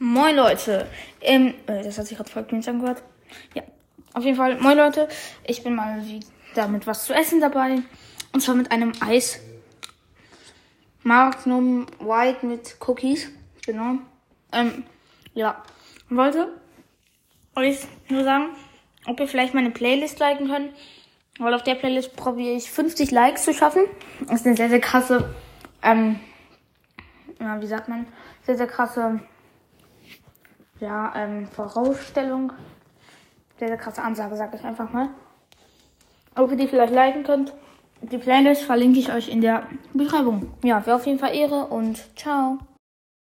Moin Leute. Ähm, äh, das hat sich gerade voll cringe angehört. Ja, auf jeden Fall. Moin Leute. Ich bin mal wieder mit was zu essen dabei. Und zwar mit einem Eis. Magnum White mit Cookies. Genau. Ähm, ja. Wollte euch nur sagen, ob ihr vielleicht meine Playlist liken könnt. Weil auf der Playlist probiere ich 50 Likes zu schaffen. Das ist eine sehr, sehr krasse, ähm, ja, wie sagt man, sehr, sehr krasse ja, ähm, Vorausstellung. Sehr, sehr krasse Ansage, sag ich einfach mal. Ob ihr die vielleicht liken könnt. Die Playlist verlinke ich euch in der Beschreibung. Ja, wäre auf jeden Fall Ehre und ciao.